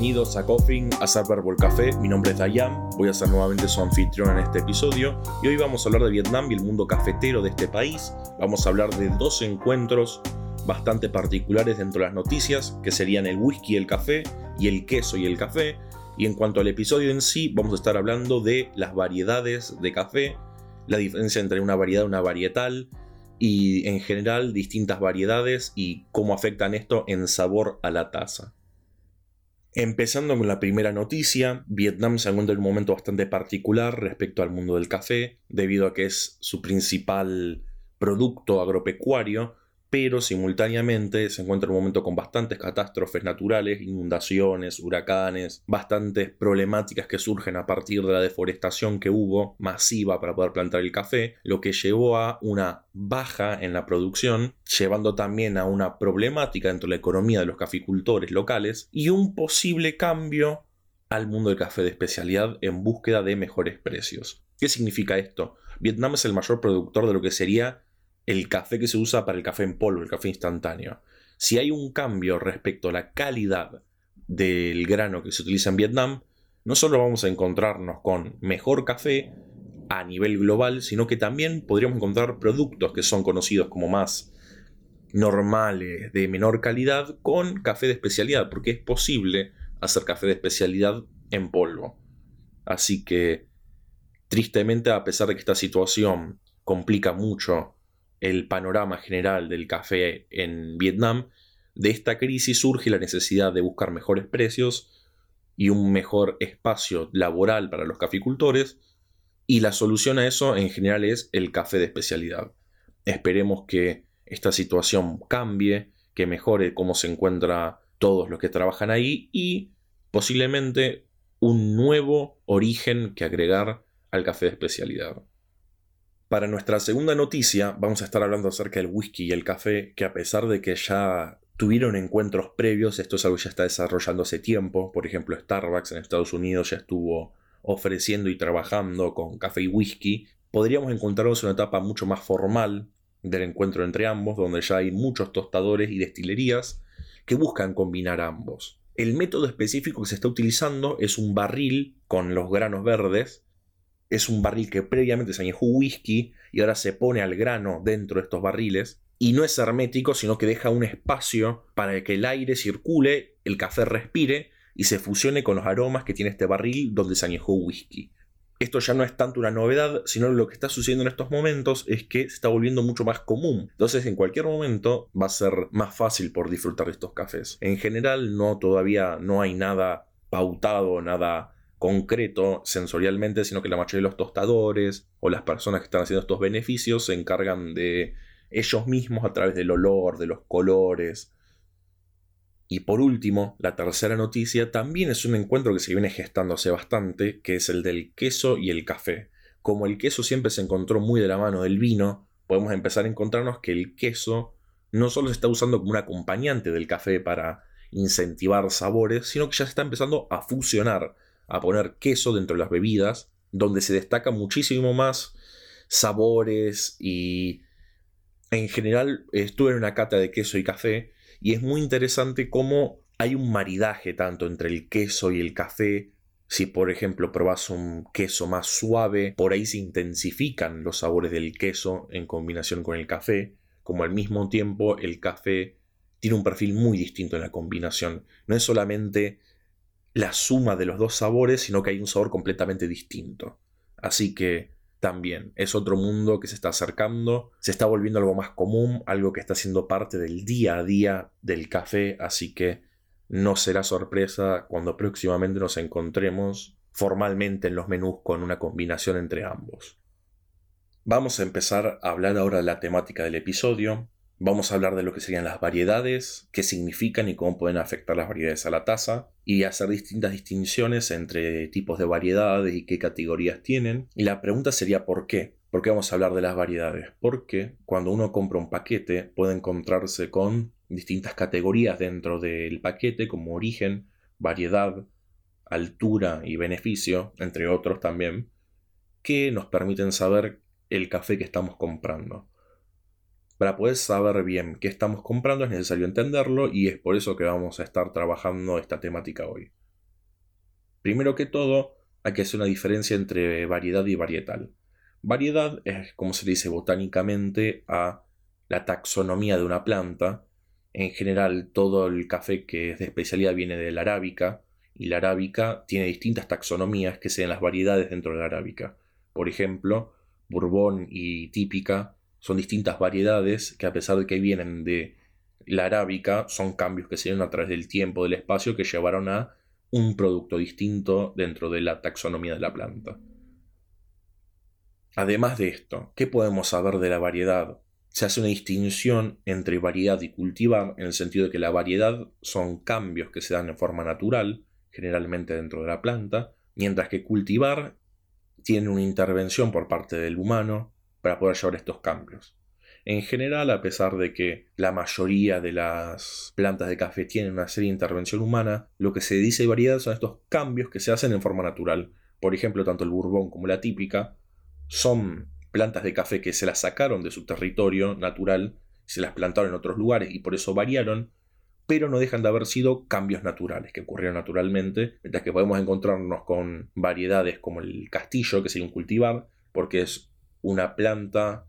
Bienvenidos a Coffee, a el Café. Mi nombre es Dayan, voy a ser nuevamente su anfitrión en este episodio y hoy vamos a hablar de Vietnam y el mundo cafetero de este país. Vamos a hablar de dos encuentros bastante particulares dentro de las noticias, que serían el whisky y el café y el queso y el café. Y en cuanto al episodio en sí, vamos a estar hablando de las variedades de café, la diferencia entre una variedad y una varietal, y en general distintas variedades y cómo afectan esto en sabor a la taza. Empezando con la primera noticia, Vietnam se encuentra en un momento bastante particular respecto al mundo del café, debido a que es su principal producto agropecuario, pero simultáneamente se encuentra en un momento con bastantes catástrofes naturales, inundaciones, huracanes, bastantes problemáticas que surgen a partir de la deforestación que hubo masiva para poder plantar el café, lo que llevó a una baja en la producción, llevando también a una problemática dentro de la economía de los caficultores locales y un posible cambio al mundo del café de especialidad en búsqueda de mejores precios. ¿Qué significa esto? Vietnam es el mayor productor de lo que sería el café que se usa para el café en polvo, el café instantáneo. Si hay un cambio respecto a la calidad del grano que se utiliza en Vietnam, no solo vamos a encontrarnos con mejor café a nivel global, sino que también podríamos encontrar productos que son conocidos como más normales, de menor calidad, con café de especialidad, porque es posible hacer café de especialidad en polvo. Así que, tristemente, a pesar de que esta situación complica mucho el panorama general del café en Vietnam, de esta crisis surge la necesidad de buscar mejores precios y un mejor espacio laboral para los caficultores, y la solución a eso en general es el café de especialidad. Esperemos que esta situación cambie, que mejore cómo se encuentra todos los que trabajan ahí y posiblemente un nuevo origen que agregar al café de especialidad. Para nuestra segunda noticia vamos a estar hablando acerca del whisky y el café, que a pesar de que ya tuvieron encuentros previos, esto es algo que ya está desarrollando hace tiempo, por ejemplo Starbucks en Estados Unidos ya estuvo ofreciendo y trabajando con café y whisky, podríamos encontrarnos en una etapa mucho más formal del encuentro entre ambos, donde ya hay muchos tostadores y destilerías que buscan combinar ambos. El método específico que se está utilizando es un barril con los granos verdes es un barril que previamente se añejó whisky y ahora se pone al grano dentro de estos barriles. Y no es hermético, sino que deja un espacio para que el aire circule, el café respire y se fusione con los aromas que tiene este barril donde se añejó whisky. Esto ya no es tanto una novedad, sino lo que está sucediendo en estos momentos es que se está volviendo mucho más común. Entonces, en cualquier momento va a ser más fácil por disfrutar de estos cafés. En general, no todavía no hay nada pautado, nada concreto sensorialmente, sino que la mayoría de los tostadores o las personas que están haciendo estos beneficios se encargan de ellos mismos a través del olor, de los colores. Y por último, la tercera noticia también es un encuentro que se viene gestando hace bastante, que es el del queso y el café. Como el queso siempre se encontró muy de la mano del vino, podemos empezar a encontrarnos que el queso no solo se está usando como un acompañante del café para incentivar sabores, sino que ya se está empezando a fusionar a poner queso dentro de las bebidas, donde se destaca muchísimo más sabores y en general estuve en una cata de queso y café y es muy interesante cómo hay un maridaje tanto entre el queso y el café. Si por ejemplo probas un queso más suave, por ahí se intensifican los sabores del queso en combinación con el café, como al mismo tiempo el café tiene un perfil muy distinto en la combinación. No es solamente la suma de los dos sabores, sino que hay un sabor completamente distinto. Así que también es otro mundo que se está acercando, se está volviendo algo más común, algo que está siendo parte del día a día del café, así que no será sorpresa cuando próximamente nos encontremos formalmente en los menús con una combinación entre ambos. Vamos a empezar a hablar ahora de la temática del episodio. Vamos a hablar de lo que serían las variedades, qué significan y cómo pueden afectar las variedades a la taza, y hacer distintas distinciones entre tipos de variedades y qué categorías tienen. Y la pregunta sería ¿por qué? ¿Por qué vamos a hablar de las variedades? Porque cuando uno compra un paquete puede encontrarse con distintas categorías dentro del paquete como origen, variedad, altura y beneficio, entre otros también, que nos permiten saber el café que estamos comprando. Para poder saber bien qué estamos comprando es necesario entenderlo y es por eso que vamos a estar trabajando esta temática hoy. Primero que todo, hay que hacer una diferencia entre variedad y varietal. Variedad es, como se dice botánicamente, a la taxonomía de una planta. En general, todo el café que es de especialidad viene de la arábica, y la arábica tiene distintas taxonomías que sean las variedades dentro de la arábica. Por ejemplo, bourbon y típica son distintas variedades que a pesar de que vienen de la arábica, son cambios que se dieron a través del tiempo, del espacio, que llevaron a un producto distinto dentro de la taxonomía de la planta. Además de esto, ¿qué podemos saber de la variedad? Se hace una distinción entre variedad y cultivar en el sentido de que la variedad son cambios que se dan en forma natural, generalmente dentro de la planta, mientras que cultivar tiene una intervención por parte del humano para poder llevar estos cambios. En general, a pesar de que la mayoría de las plantas de café tienen una serie de intervención humana, lo que se dice de variedad son estos cambios que se hacen en forma natural. Por ejemplo, tanto el bourbon como la típica son plantas de café que se las sacaron de su territorio natural, se las plantaron en otros lugares y por eso variaron, pero no dejan de haber sido cambios naturales que ocurrieron naturalmente, mientras que podemos encontrarnos con variedades como el castillo, que sería un cultivar, porque es una planta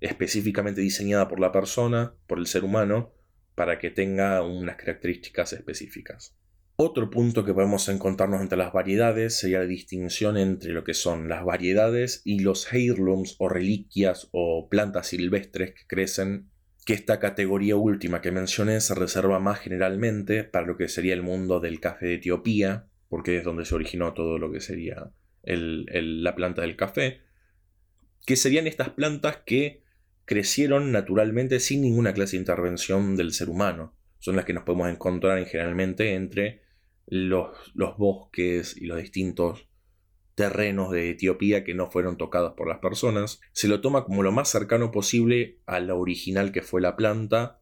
específicamente diseñada por la persona, por el ser humano, para que tenga unas características específicas. Otro punto que podemos encontrarnos entre las variedades sería la distinción entre lo que son las variedades y los heirlooms o reliquias o plantas silvestres que crecen, que esta categoría última que mencioné se reserva más generalmente para lo que sería el mundo del café de Etiopía, porque es donde se originó todo lo que sería la planta del café, que serían estas plantas que crecieron naturalmente sin ninguna clase de intervención del ser humano. Son las que nos podemos encontrar generalmente entre los, los bosques y los distintos terrenos de Etiopía que no fueron tocados por las personas. Se lo toma como lo más cercano posible a la original que fue la planta.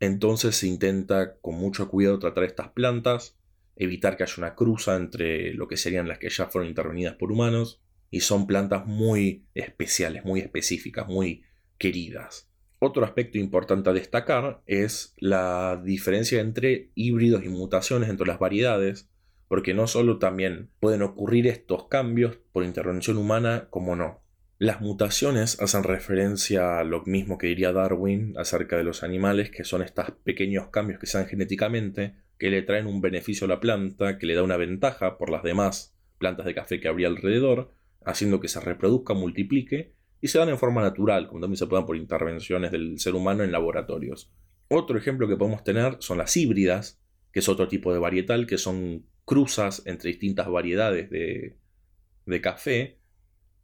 Entonces se intenta con mucho cuidado tratar estas plantas, evitar que haya una cruza entre lo que serían las que ya fueron intervenidas por humanos. Y son plantas muy especiales, muy específicas, muy queridas. Otro aspecto importante a destacar es la diferencia entre híbridos y mutaciones entre las variedades, porque no solo también pueden ocurrir estos cambios por intervención humana, como no. Las mutaciones hacen referencia a lo mismo que diría Darwin acerca de los animales, que son estos pequeños cambios que se dan genéticamente, que le traen un beneficio a la planta, que le da una ventaja por las demás plantas de café que habría alrededor, haciendo que se reproduzca, multiplique y se dan en forma natural, como también se pueden por intervenciones del ser humano en laboratorios. Otro ejemplo que podemos tener son las híbridas, que es otro tipo de varietal, que son cruzas entre distintas variedades de, café,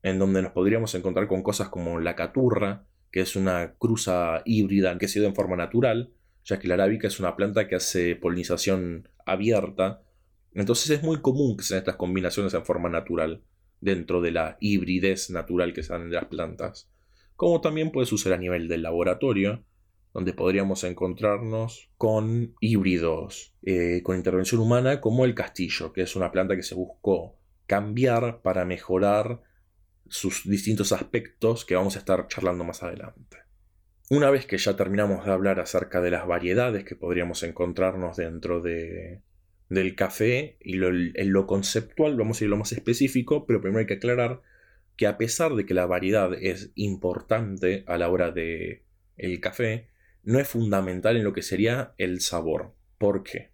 en donde nos podríamos encontrar con cosas como la caturra, que es una cruza híbrida que se da en forma natural, ya que la arábica es una planta que hace polinización abierta. Entonces es muy común que sean estas combinaciones en forma natural dentro de la hibridez natural que se dan en las plantas, como también puede suceder a nivel del laboratorio, donde podríamos encontrarnos con híbridos eh, con intervención humana como el castillo, que es una planta que se buscó cambiar para mejorar sus distintos aspectos que vamos a estar charlando más adelante. Una vez que ya terminamos de hablar acerca de las variedades que podríamos encontrarnos dentro de, del café y lo, en lo conceptual vamos a ir a lo más específico, pero primero hay que aclarar que a pesar de que la variedad es importante a la hora de el café, no es fundamental en lo que sería el sabor. ¿Por qué?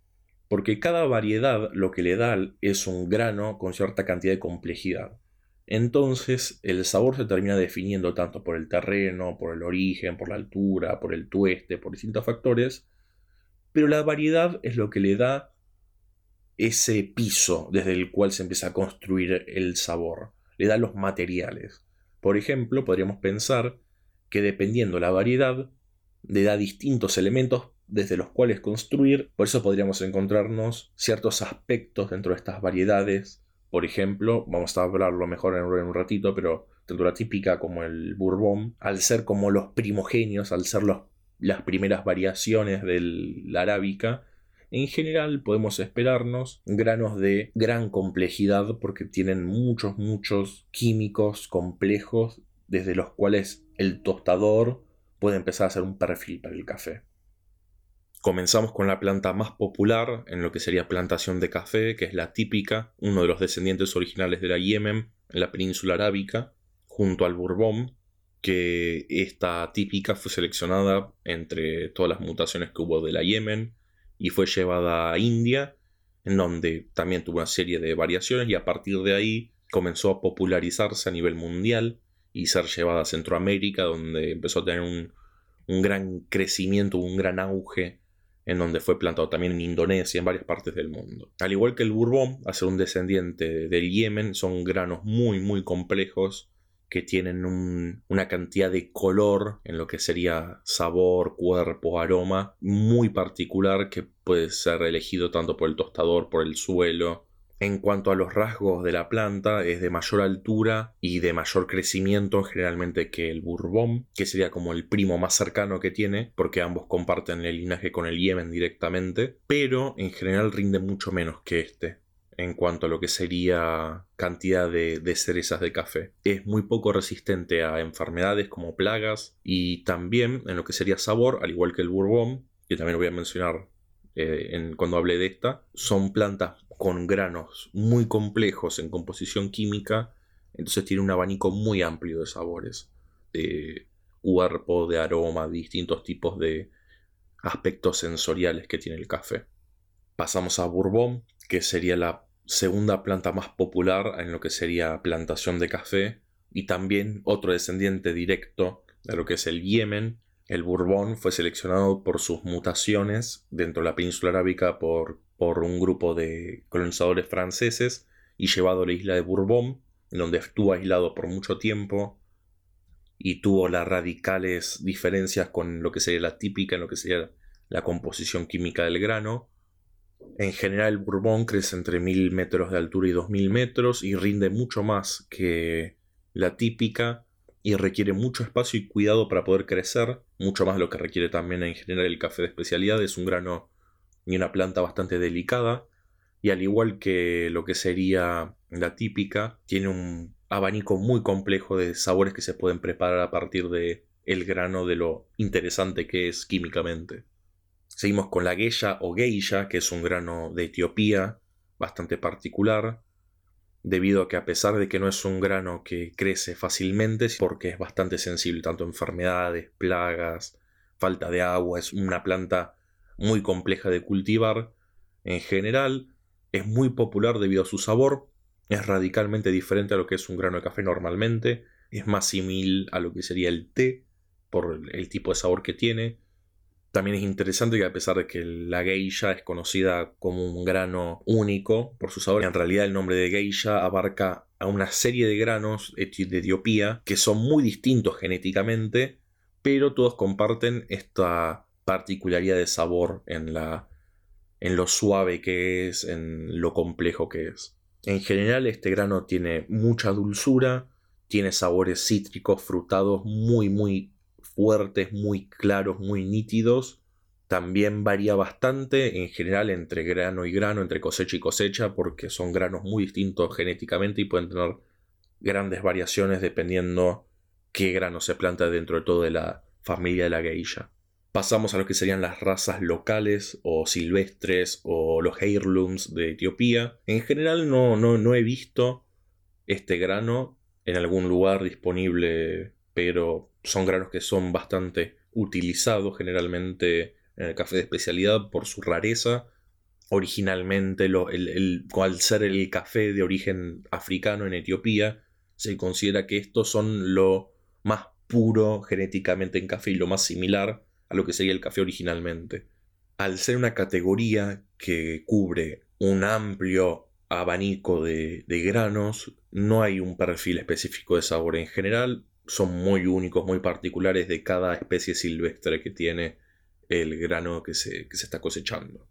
Porque cada variedad lo que le da es un grano con cierta cantidad de complejidad. Entonces el sabor se termina definiendo tanto por el terreno, por el origen, por la altura, por el tueste, por distintos factores, pero la variedad es lo que le da ese piso desde el cual se empieza a construir el sabor, le da los materiales. Por ejemplo, podríamos pensar que dependiendo la variedad, le da distintos elementos desde los cuales construir, por eso podríamos encontrarnos ciertos aspectos dentro de estas variedades. Por ejemplo, vamos a hablarlo mejor en un ratito, pero tanto la típica como el bourbon, al ser como los primogenios, al ser las primeras variaciones de la arábica, en general podemos esperarnos granos de gran complejidad porque tienen muchos, muchos químicos complejos desde los cuales el tostador puede empezar a hacer un perfil para el café. Comenzamos con la planta más popular en lo que sería plantación de café, que es la típica, uno de los descendientes originales de la Yemen, en la península arábica, junto al Bourbon, que esta típica fue seleccionada entre todas las mutaciones que hubo de la Yemen y fue llevada a India, en donde también tuvo una serie de variaciones y a partir de ahí comenzó a popularizarse a nivel mundial y ser llevada a Centroamérica, donde empezó a tener un, un gran crecimiento, un gran auge en donde fue plantado también en Indonesia, en varias partes del mundo. Al igual que el bourbon, a ser un descendiente del Yemen, son granos muy, muy complejos que tienen una cantidad de color en lo que sería sabor, cuerpo, aroma muy particular que puede ser elegido tanto por el tostador, por el suelo, en cuanto a los rasgos de la planta, es de mayor altura y de mayor crecimiento generalmente que el Bourbon, que sería como el primo más cercano que tiene, porque ambos comparten el linaje con el Yemen directamente, pero en general rinde mucho menos que este en cuanto a lo que sería cantidad de, cerezas de café. Es muy poco resistente a enfermedades como plagas y también en lo que sería sabor, al igual que el bourbon, que también lo voy a mencionar eh, cuando hable de esta, son plantas con granos muy complejos en composición química, entonces tiene un abanico muy amplio de sabores, de cuerpo, de aroma, distintos tipos de aspectos sensoriales que tiene el café. Pasamos a Bourbon, que sería la segunda planta más popular en lo que sería plantación de café, y también otro descendiente directo de lo que es el Yemen, el Bourbon fue seleccionado por sus mutaciones dentro de la península arábica por, por un grupo de colonizadores franceses y llevado a la isla de Bourbon, donde estuvo aislado por mucho tiempo y tuvo las radicales diferencias con lo que sería la típica, en lo que sería la composición química del grano. En general el Bourbon crece entre 1000 metros de altura y 2000 metros y rinde mucho más que la típica y requiere mucho espacio y cuidado para poder crecer, mucho más lo que requiere también en general el café de especialidad, es un grano y una planta bastante delicada, y al igual que lo que sería la típica, tiene un abanico muy complejo de sabores que se pueden preparar a partir de el grano de lo interesante que es químicamente. Seguimos con la geisha o geisha, que es un grano de Etiopía bastante particular, debido a que a pesar de que no es un grano que crece fácilmente, porque es bastante sensible tanto a enfermedades, plagas, falta de agua, es una planta muy compleja de cultivar, en general es muy popular debido a su sabor, es radicalmente diferente a lo que es un grano de café normalmente, es más similar a lo que sería el té por el tipo de sabor que tiene, también es interesante que a pesar de que la geisha es conocida como un grano único por su sabor, en realidad el nombre de geisha abarca a una serie de granos de Etiopía que son muy distintos genéticamente, pero todos comparten esta particularidad de sabor en, la, en lo suave que es, en lo complejo que es. En general este grano tiene mucha dulzura, tiene sabores cítricos, frutados muy muy fuertes, muy claros, muy nítidos. También varía bastante en general entre grano y grano, entre cosecha y cosecha, porque son granos muy distintos genéticamente y pueden tener grandes variaciones dependiendo qué grano se planta dentro de todo de la familia de la geisha. Pasamos a lo que serían las razas locales o silvestres o los heirlooms de Etiopía. En general no, no, no he visto este grano en algún lugar disponible, pero son granos que son bastante utilizados generalmente en el café de especialidad por su rareza. Originalmente, el, al ser el café de origen africano en Etiopía, se considera que estos son lo más puro genéticamente en café y lo más similar a lo que sería el café originalmente. Al ser una categoría que cubre un amplio abanico de granos, no hay un perfil específico de sabor en general, son muy únicos, muy particulares de cada especie silvestre que tiene el grano que se, que se está cosechando.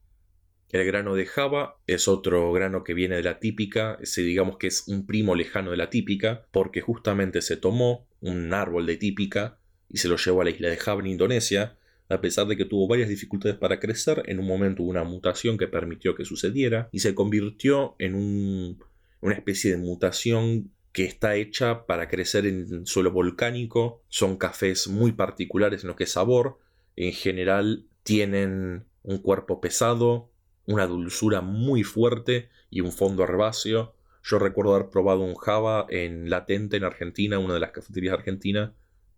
El grano de Java es otro grano que viene de la típica, se digamos que es un primo lejano de la típica, porque justamente se tomó un árbol de típica y se lo llevó a la isla de Java en Indonesia, a pesar de que tuvo varias dificultades para crecer, en un momento hubo una mutación que permitió que sucediera y se convirtió en un, una especie de mutación que está hecha para crecer en suelo volcánico. Son cafés muy particulares en lo que es sabor. En general tienen un cuerpo pesado, una dulzura muy fuerte y un fondo herbáceo. Yo recuerdo haber probado un Java en Latente, en Argentina, una de las cafeterías argentinas,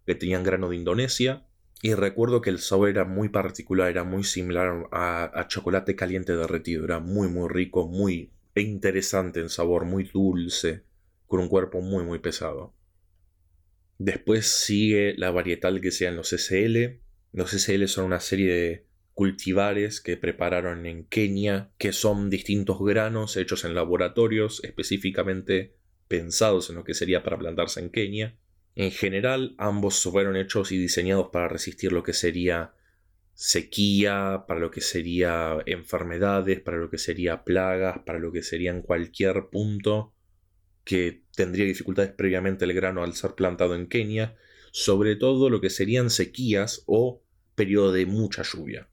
que tenían grano de Indonesia. Y recuerdo que el sabor era muy particular, era muy similar a, chocolate caliente derretido. Era muy, muy rico, muy interesante en sabor, muy dulce, con un cuerpo muy, muy pesado. Después sigue la varietal que sean los SL. Los SL son una serie de cultivares que prepararon en Kenia, que son distintos granos hechos en laboratorios específicamente pensados en lo que sería para plantarse en Kenia. En general, ambos fueron hechos y diseñados para resistir lo que sería sequía, para lo que sería enfermedades, para lo que sería plagas, para lo que sería en cualquier punto que tendría dificultades previamente el grano al ser plantado en Kenia, sobre todo lo que serían sequías o periodo de mucha lluvia.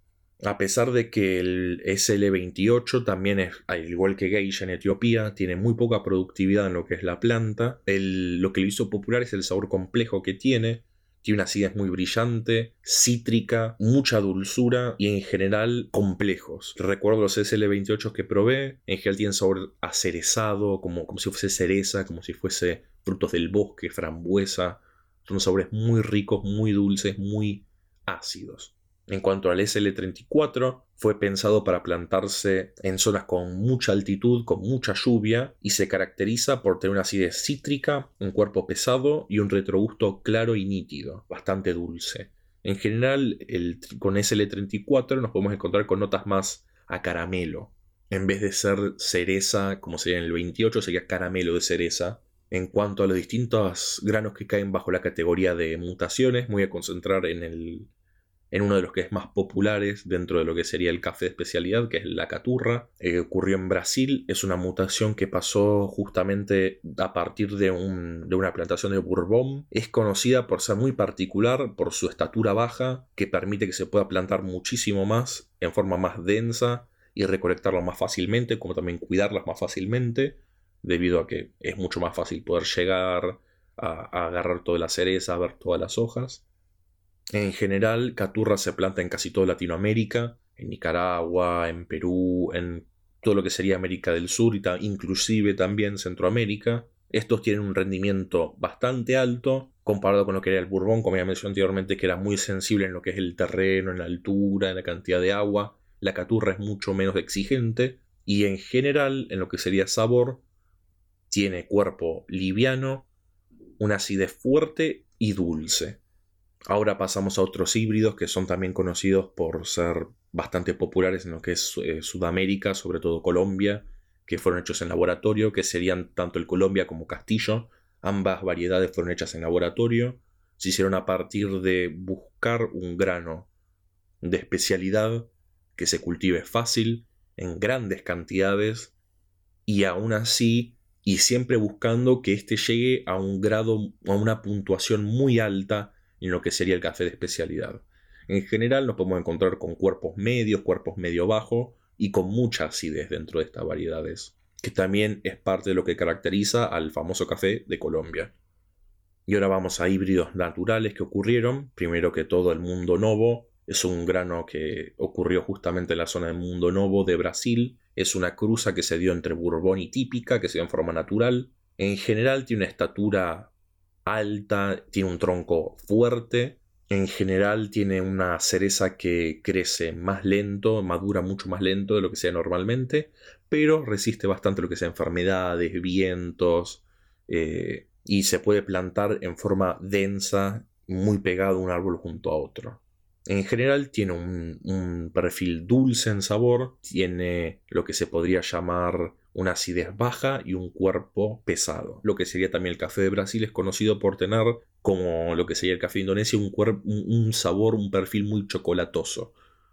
A pesar de que el SL28 también es, al igual que Geisha en Etiopía, tiene muy poca productividad en lo que es la planta, lo que lo hizo popular es el sabor complejo que tiene. Tiene una acidez muy brillante, cítrica, mucha dulzura y en general complejos. Recuerdo los SL28 que probé, en general tienen sabor acerezado, como, como si fuese cereza, como si fuese frutos del bosque, frambuesa. Son sabores muy ricos, muy dulces, muy ácidos. En cuanto al SL34, fue pensado para plantarse en zonas con mucha altitud, con mucha lluvia, y se caracteriza por tener una acidez cítrica, un cuerpo pesado y un retrogusto claro y nítido, bastante dulce. En general, con SL34 nos podemos encontrar con notas más a caramelo. En vez de ser cereza, como sería en el 28, sería caramelo de cereza. En cuanto a los distintos granos que caen bajo la categoría de mutaciones, voy a concentrar en el en uno de los que es más populares dentro de lo que sería el café de especialidad, que es la caturra. Eh, ocurrió en Brasil, es una mutación que pasó justamente a partir de, de una plantación de Bourbon. Es conocida por ser muy particular, por su estatura baja, que permite que se pueda plantar muchísimo más, en forma más densa, y recolectarlas más fácilmente, como también cuidarlas más fácilmente, debido a que es mucho más fácil poder llegar a, a agarrar toda la cereza, a ver todas las hojas. En general, caturra se planta en casi toda Latinoamérica, en Nicaragua, en Perú, en todo lo que sería América del Sur y inclusive también Centroamérica. Estos tienen un rendimiento bastante alto comparado con lo que era el Bourbon, como ya mencioné anteriormente, que era muy sensible en lo que es el terreno, en la altura, en la cantidad de agua. La caturra es mucho menos exigente y en general, en lo que sería sabor, tiene cuerpo liviano, una acidez fuerte y dulce. Ahora pasamos a otros híbridos que son también conocidos por ser bastante populares en lo que es eh, Sudamérica, sobre todo Colombia, que fueron hechos en laboratorio, que serían tanto el Colombia como Castillo. Ambas variedades fueron hechas en laboratorio. Se hicieron a partir de buscar un grano de especialidad que se cultive fácil, en grandes cantidades, y aún así, y siempre buscando que éste llegue a un grado, a una puntuación muy alta en lo que sería el café de especialidad. En general nos podemos encontrar con cuerpos medios, cuerpos medio bajo y con mucha acidez dentro de estas variedades, que también es parte de lo que caracteriza al famoso café de Colombia. Y ahora vamos a híbridos naturales que ocurrieron. Primero que todo el Mundo Novo es un grano que ocurrió justamente en la zona del Mundo Novo de Brasil. Es una cruza que se dio entre Bourbon y típica, que se dio en forma natural. En general tiene una estatura alta, tiene un tronco fuerte, en general tiene una cereza que crece más lento, madura mucho más lento de lo que sea normalmente, pero resiste bastante lo que sea enfermedades, vientos, eh, y se puede plantar en forma densa, muy pegado un árbol junto a otro. En general tiene un perfil dulce en sabor, tiene lo que se podría llamar una acidez baja y un cuerpo pesado. Lo que sería también el café de Brasil es conocido por tener, como lo que sería el café de Indonesia, un, sabor, un perfil muy chocolatoso,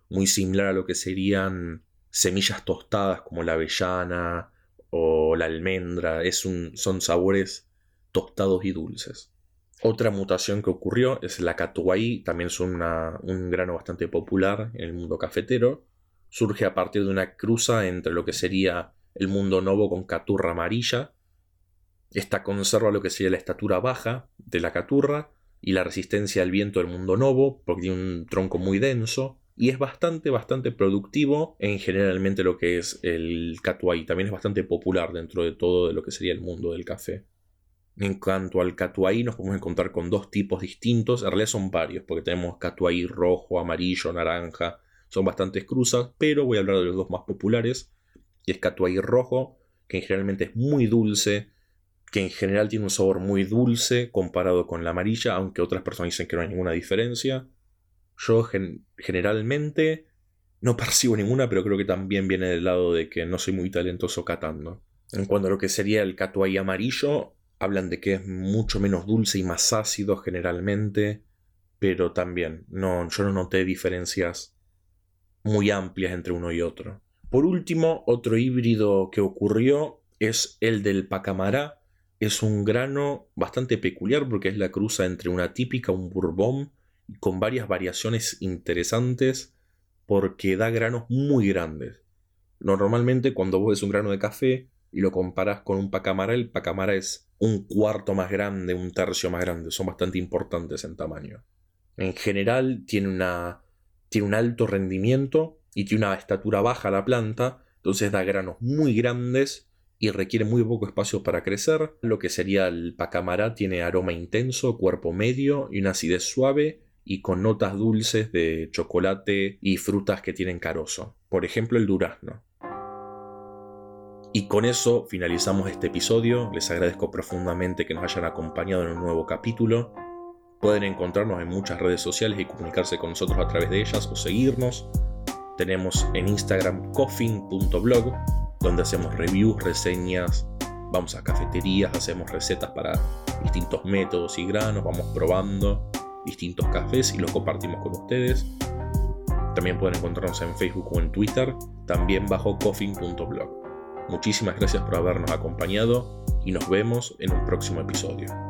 muy similar a lo que serían semillas tostadas como la avellana o la almendra. Es un, son sabores tostados y dulces. Otra mutación que ocurrió es la catuai, también es un grano bastante popular en el mundo cafetero. Surge a partir de una cruza entre lo que sería el mundo novo con caturra amarilla. Esta conserva lo que sería la estatura baja de la caturra y la resistencia al viento del mundo novo, porque tiene un tronco muy denso y es bastante, bastante productivo en generalmente lo que es el catuay. También es bastante popular dentro de todo de lo que sería el mundo del café. En cuanto al catuay, nos podemos encontrar con dos tipos distintos. En realidad son varios, porque tenemos catuay rojo, amarillo, naranja. Son bastantes cruzas, pero voy a hablar de los dos más populares. Y es catuay rojo, que generalmente es muy dulce, que en general tiene un sabor muy dulce comparado con la amarilla, aunque otras personas dicen que no hay ninguna diferencia. Yo generalmente no percibo ninguna, pero creo que también viene del lado de que no soy muy talentoso catando. En cuanto a lo que sería el catuay amarillo, hablan de que es mucho menos dulce y más ácido generalmente, pero también no, yo no noté diferencias muy amplias entre uno y otro. Por último, otro híbrido que ocurrió es el del pacamará. Es un grano bastante peculiar porque es la cruza entre una típica, un bourbon, con varias variaciones interesantes porque da granos muy grandes. Normalmente cuando vos ves un grano de café y lo comparas con un pacamara, el pacamara es un cuarto más grande, un tercio más grande, son bastante importantes en tamaño. En general tiene, una, tiene un alto rendimiento y tiene una estatura baja la planta, entonces da granos muy grandes y requiere muy poco espacio para crecer. Lo que sería el pacamara tiene aroma intenso, cuerpo medio y una acidez suave y con notas dulces de chocolate y frutas que tienen carozo. Por ejemplo, el durazno. Y con eso finalizamos este episodio. Les agradezco profundamente que nos hayan acompañado en un nuevo capítulo. Pueden encontrarnos en muchas redes sociales y comunicarse con nosotros a través de ellas o seguirnos. Tenemos en Instagram coffin.blog, donde hacemos reviews, reseñas, vamos a cafeterías, hacemos recetas para distintos métodos y granos, vamos probando distintos cafés y los compartimos con ustedes. También pueden encontrarnos en Facebook o en Twitter, también bajo coffin.blog. Muchísimas gracias por habernos acompañado y nos vemos en un próximo episodio.